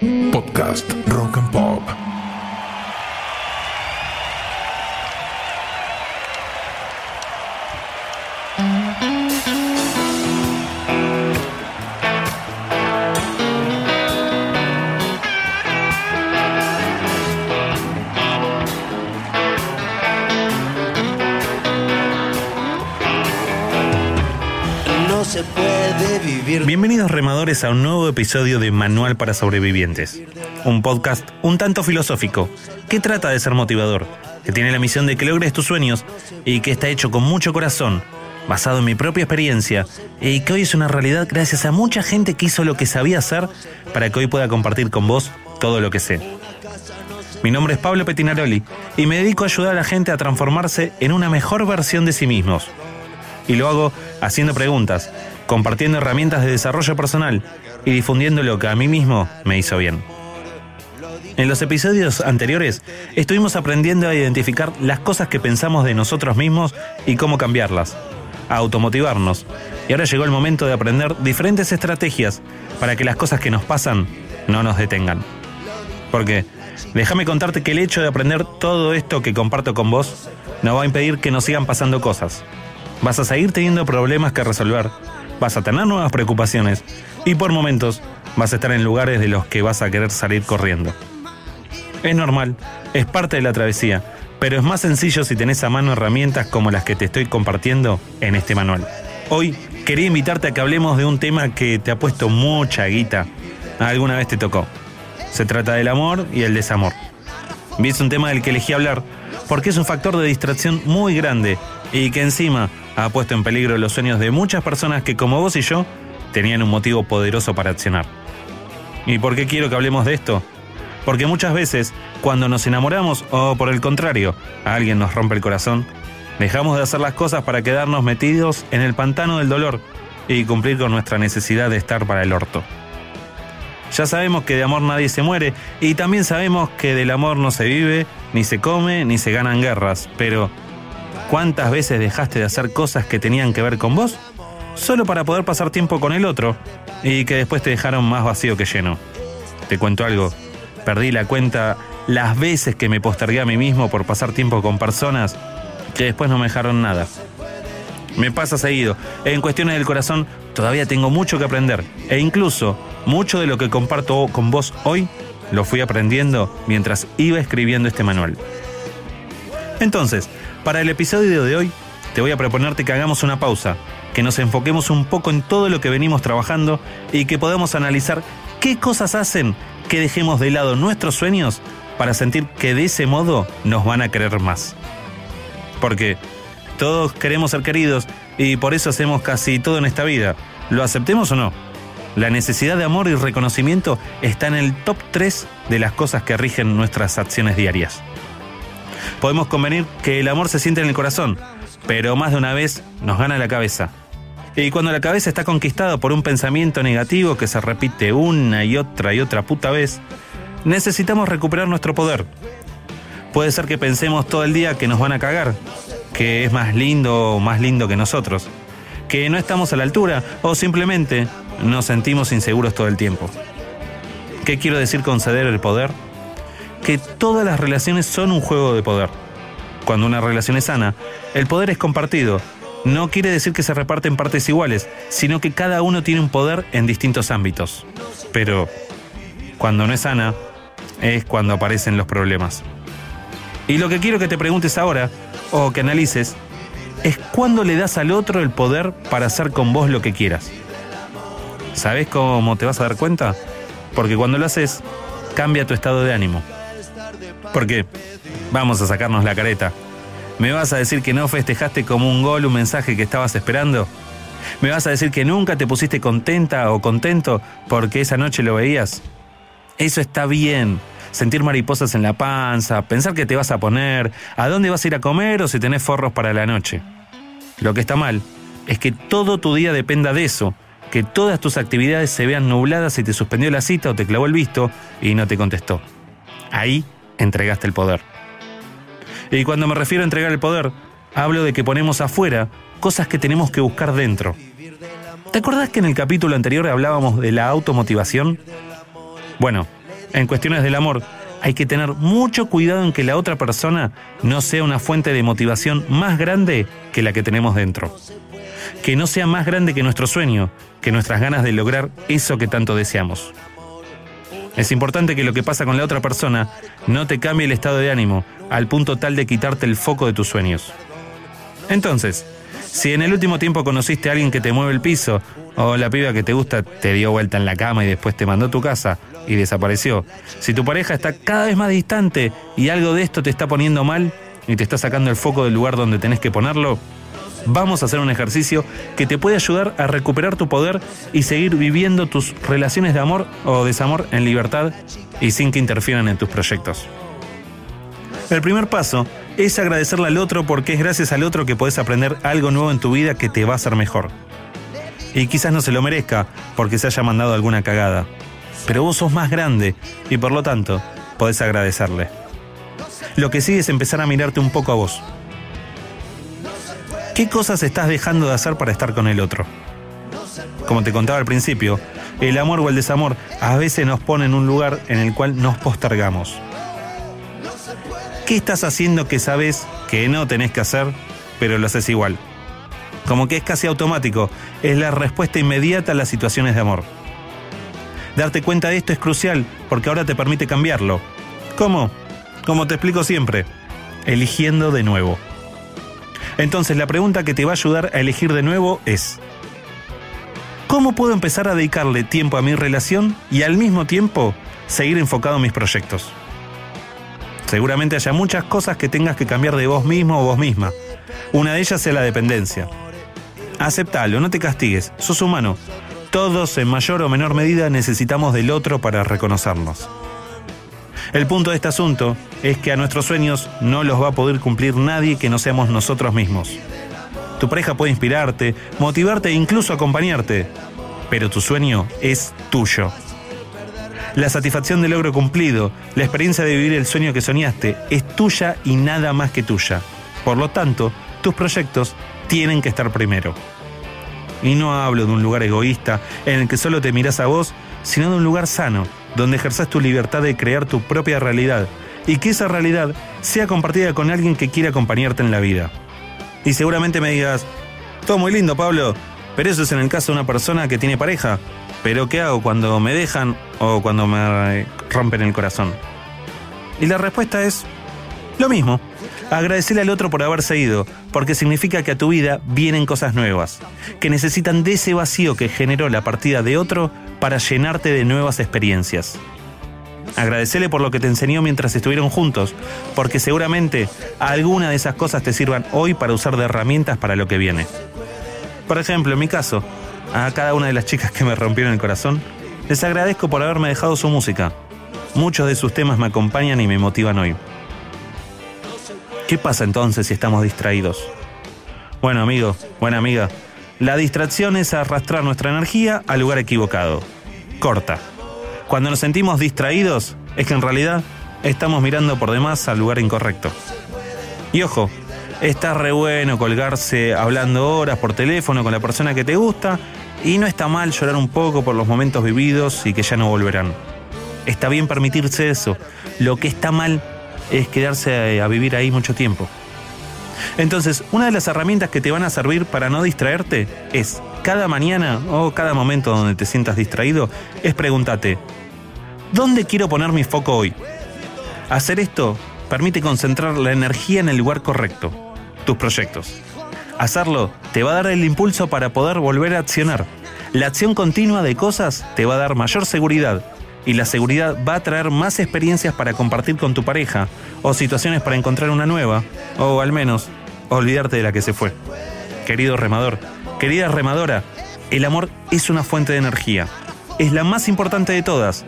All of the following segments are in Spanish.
Podcast Rock and Pop. Bienvenidos remadores a un nuevo episodio de Manual para Sobrevivientes, un podcast un tanto filosófico que trata de ser motivador, que tiene la misión de que logres tus sueños y que está hecho con mucho corazón, basado en mi propia experiencia y que hoy es una realidad gracias a mucha gente que hizo lo que sabía hacer para que hoy pueda compartir con vos todo lo que sé. Mi nombre es Pablo Petinaroli y me dedico a ayudar a la gente a transformarse en una mejor versión de sí mismos y lo hago haciendo preguntas, compartiendo herramientas de desarrollo personal y difundiendo lo que a mí mismo me hizo bien. En los episodios anteriores estuvimos aprendiendo a identificar las cosas que pensamos de nosotros mismos y cómo cambiarlas, a automotivarnos. Y ahora llegó el momento de aprender diferentes estrategias para que las cosas que nos pasan no nos detengan. Porque déjame contarte que el hecho de aprender todo esto que comparto con vos no va a impedir que nos sigan pasando cosas. Vas a seguir teniendo problemas que resolver, vas a tener nuevas preocupaciones y por momentos vas a estar en lugares de los que vas a querer salir corriendo. Es normal, es parte de la travesía, pero es más sencillo si tenés a mano herramientas como las que te estoy compartiendo en este manual. Hoy quería invitarte a que hablemos de un tema que te ha puesto mucha guita. Alguna vez te tocó. Se trata del amor y el desamor. Y es un tema del que elegí hablar porque es un factor de distracción muy grande y que encima ha puesto en peligro los sueños de muchas personas que como vos y yo tenían un motivo poderoso para accionar. ¿Y por qué quiero que hablemos de esto? Porque muchas veces, cuando nos enamoramos o por el contrario, alguien nos rompe el corazón, dejamos de hacer las cosas para quedarnos metidos en el pantano del dolor y cumplir con nuestra necesidad de estar para el orto. Ya sabemos que de amor nadie se muere y también sabemos que del amor no se vive, ni se come, ni se ganan guerras, pero ¿cuántas veces dejaste de hacer cosas que tenían que ver con vos? Solo para poder pasar tiempo con el otro y que después te dejaron más vacío que lleno. Te cuento algo, perdí la cuenta las veces que me postergué a mí mismo por pasar tiempo con personas que después no me dejaron nada. Me pasa seguido. En cuestiones del corazón todavía tengo mucho que aprender. E incluso mucho de lo que comparto con vos hoy lo fui aprendiendo mientras iba escribiendo este manual. Entonces, para el episodio de hoy, te voy a proponerte que hagamos una pausa, que nos enfoquemos un poco en todo lo que venimos trabajando y que podamos analizar qué cosas hacen que dejemos de lado nuestros sueños para sentir que de ese modo nos van a querer más. Porque todos queremos ser queridos y por eso hacemos casi todo en esta vida. ¿Lo aceptemos o no? La necesidad de amor y reconocimiento está en el top 3 de las cosas que rigen nuestras acciones diarias. Podemos convenir que el amor se siente en el corazón, pero más de una vez nos gana la cabeza. Y cuando la cabeza está conquistada por un pensamiento negativo que se repite una y otra y otra puta vez, necesitamos recuperar nuestro poder. Puede ser que pensemos todo el día que nos van a cagar, que es más lindo o más lindo que nosotros, que no estamos a la altura o simplemente nos sentimos inseguros todo el tiempo. ¿Qué quiero decir con ceder el poder? Que todas las relaciones son un juego de poder. Cuando una relación es sana, el poder es compartido. No quiere decir que se reparte en partes iguales, sino que cada uno tiene un poder en distintos ámbitos. Pero cuando no es sana, es cuando aparecen los problemas. Y lo que quiero que te preguntes ahora, o que analices, es cuándo le das al otro el poder para hacer con vos lo que quieras. ¿Sabes cómo te vas a dar cuenta? Porque cuando lo haces, cambia tu estado de ánimo. Porque, vamos a sacarnos la careta. ¿Me vas a decir que no festejaste como un gol un mensaje que estabas esperando? ¿Me vas a decir que nunca te pusiste contenta o contento porque esa noche lo veías? Eso está bien. Sentir mariposas en la panza, pensar que te vas a poner, a dónde vas a ir a comer o si tenés forros para la noche. Lo que está mal es que todo tu día dependa de eso, que todas tus actividades se vean nubladas si te suspendió la cita o te clavó el visto y no te contestó. Ahí entregaste el poder. Y cuando me refiero a entregar el poder, hablo de que ponemos afuera cosas que tenemos que buscar dentro. ¿Te acordás que en el capítulo anterior hablábamos de la automotivación? Bueno, En cuestiones del amor, hay que tener mucho cuidado en que la otra persona no sea una fuente de motivación más grande que la que tenemos dentro. Que no sea más grande que nuestro sueño, que nuestras ganas de lograr eso que tanto deseamos. Es importante que lo que pasa con la otra persona no te cambie el estado de ánimo al punto tal de quitarte el foco de tus sueños. Entonces, si en el último tiempo conociste a alguien que te mueve el piso, o la piba que te gusta te dio vuelta en la cama y después te mandó a tu casa y desapareció, si tu pareja está cada vez más distante y algo de esto te está poniendo mal y te está sacando el foco del lugar donde tenés que ponerlo, vamos a hacer un ejercicio que te puede ayudar a recuperar tu poder y seguir viviendo tus relaciones de amor o desamor en libertad y sin que interfieran en tus proyectos. El primer paso es agradecerle al otro porque es gracias al otro que puedes aprender algo nuevo en tu vida que te va a hacer mejor. Y quizás no se lo merezca porque se haya mandado alguna cagada. Pero vos sos más grande y por lo tanto podés agradecerle. Lo que sigue es empezar a mirarte un poco a vos. ¿Qué cosas estás dejando de hacer para estar con el otro? Como te contaba al principio, el amor o el desamor a veces nos pone en un lugar en el cual nos postergamos. ¿Qué estás haciendo que sabes que no tenés que hacer, pero lo haces igual? Como que es casi automático, es la respuesta inmediata a las situaciones de amor. Darte cuenta de esto es crucial porque ahora te permite cambiarlo. ¿Cómo? Como te explico siempre, eligiendo de nuevo. Entonces la pregunta que te va a ayudar a elegir de nuevo es, ¿cómo puedo empezar a dedicarle tiempo a mi relación y al mismo tiempo seguir enfocado en mis proyectos? Seguramente haya muchas cosas que tengas que cambiar de vos mismo o vos misma. Una de ellas es la dependencia. Aceptalo, no te castigues, sos humano. Todos en mayor o menor medida necesitamos del otro para reconocernos. El punto de este asunto es que a nuestros sueños no los va a poder cumplir nadie que no seamos nosotros mismos. Tu pareja puede inspirarte, motivarte e incluso acompañarte, pero tu sueño es tuyo. La satisfacción del logro cumplido, la experiencia de vivir el sueño que soñaste, es tuya y nada más que tuya. Por lo tanto, tus proyectos tienen que estar primero. Y no hablo de un lugar egoísta en el que solo te miras a vos, sino de un lugar sano, donde ejerzas tu libertad de crear tu propia realidad y que esa realidad sea compartida con alguien que quiera acompañarte en la vida. Y seguramente me digas, todo muy lindo Pablo, pero eso es en el caso de una persona que tiene pareja. Pero ¿qué hago cuando me dejan o cuando me rompen el corazón? Y la respuesta es lo mismo. Agradecerle al otro por haberse ido, porque significa que a tu vida vienen cosas nuevas, que necesitan de ese vacío que generó la partida de otro para llenarte de nuevas experiencias. Agradecele por lo que te enseñó mientras estuvieron juntos, porque seguramente alguna de esas cosas te sirvan hoy para usar de herramientas para lo que viene. Por ejemplo, en mi caso, a cada una de las chicas que me rompieron el corazón, les agradezco por haberme dejado su música. Muchos de sus temas me acompañan y me motivan hoy. ¿Qué pasa entonces si estamos distraídos? Bueno, amigo, buena amiga, la distracción es arrastrar nuestra energía al lugar equivocado. Corta. Cuando nos sentimos distraídos, es que en realidad estamos mirando por demás al lugar incorrecto. Y ojo, está re bueno colgarse hablando horas por teléfono con la persona que te gusta y no está mal llorar un poco por los momentos vividos y que ya no volverán. Está bien permitirse eso. Lo que está mal es quedarse a vivir ahí mucho tiempo. Entonces, una de las herramientas que te van a servir para no distraerte es, cada mañana o cada momento donde te sientas distraído, es pregúntate, ¿dónde quiero poner mi foco hoy? Hacer esto permite concentrar la energía en el lugar correcto, tus proyectos. Hacerlo te va a dar el impulso para poder volver a accionar. La acción continua de cosas te va a dar mayor seguridad y la seguridad va a traer más experiencias para compartir con tu pareja o situaciones para encontrar una nueva o al menos olvidarte de la que se fue. Querido remador, querida remadora, el amor es una fuente de energía. Es la más importante de todas.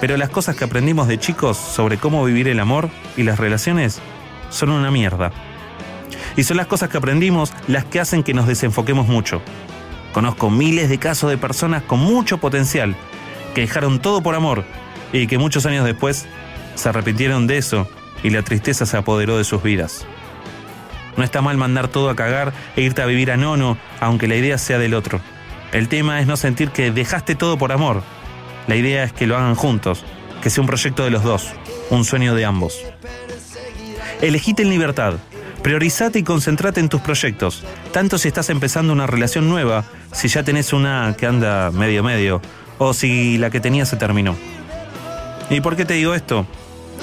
Pero las cosas que aprendimos de chicos sobre cómo vivir el amor y las relaciones son una mierda. Y son las cosas que aprendimos las que hacen que nos desenfoquemos mucho. Conozco miles de casos de personas con mucho potencial que dejaron todo por amor y que muchos años después se arrepintieron de eso y la tristeza se apoderó de sus vidas. No está mal mandar todo a cagar e irte a vivir a nono, aunque la idea sea del otro. El tema es no sentir que dejaste todo por amor. La idea es que lo hagan juntos, que sea un proyecto de los dos, un sueño de ambos. Elegite en libertad. Priorizate y concentrate en tus proyectos, tanto si estás empezando una relación nueva, si ya tenés una que anda medio medio, o si la que tenías se terminó. ¿Y por qué te digo esto?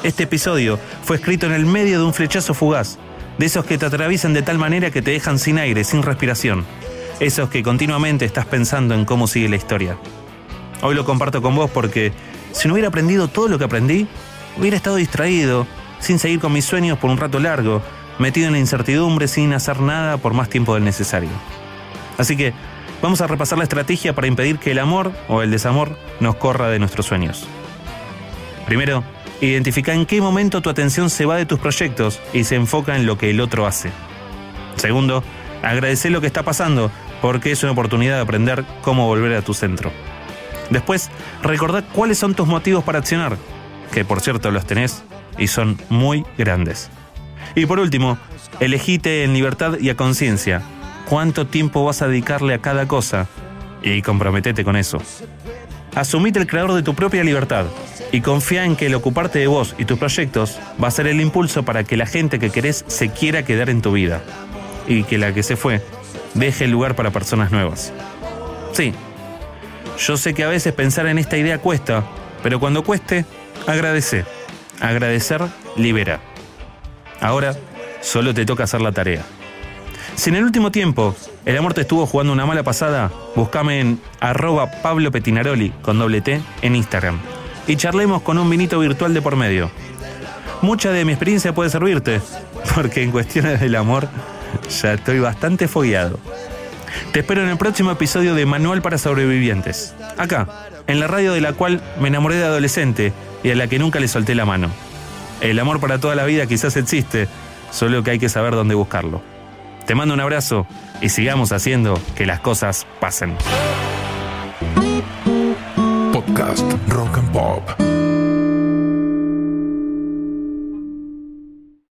Este episodio fue escrito en el medio de un flechazo fugaz, de esos que te atraviesan de tal manera que te dejan sin aire, sin respiración, esos que continuamente estás pensando en cómo sigue la historia. Hoy lo comparto con vos porque si no hubiera aprendido todo lo que aprendí, hubiera estado distraído, sin seguir con mis sueños por un rato largo, metido en la incertidumbre sin hacer nada por más tiempo del necesario. Así que vamos a repasar la estrategia para impedir que el amor o el desamor nos corra de nuestros sueños. Primero, identifica en qué momento tu atención se va de tus proyectos y se enfoca en lo que el otro hace. Segundo, agradece lo que está pasando porque es una oportunidad de aprender cómo volver a tu centro. Después, recordad cuáles son tus motivos para accionar, que por cierto los tenés y son muy grandes. Y por último, elegite en libertad y a conciencia cuánto tiempo vas a dedicarle a cada cosa y comprometete con eso. Asumite el creador de tu propia libertad y confía en que el ocuparte de vos y tus proyectos va a ser el impulso para que la gente que querés se quiera quedar en tu vida y que la que se fue deje el lugar para personas nuevas. Sí, yo sé que a veces pensar en esta idea cuesta, pero cuando cueste, agradece. Agradecer libera. Ahora solo te toca hacer la tarea. Si en el último tiempo el amor te estuvo jugando una mala pasada, búscame en arroba Pablo Petinaroli con doble T en Instagram y charlemos con un vinito virtual de por medio. Mucha de mi experiencia puede servirte, porque en cuestiones del amor ya estoy bastante fogueado. Te espero en el próximo episodio de Manual para Sobrevivientes, acá, en la radio de la cual me enamoré de adolescente y a la que nunca le solté la mano. El amor para toda la vida quizás existe, solo que hay que saber dónde buscarlo. Te mando un abrazo y sigamos haciendo que las cosas pasen. Podcast Rock and Pop.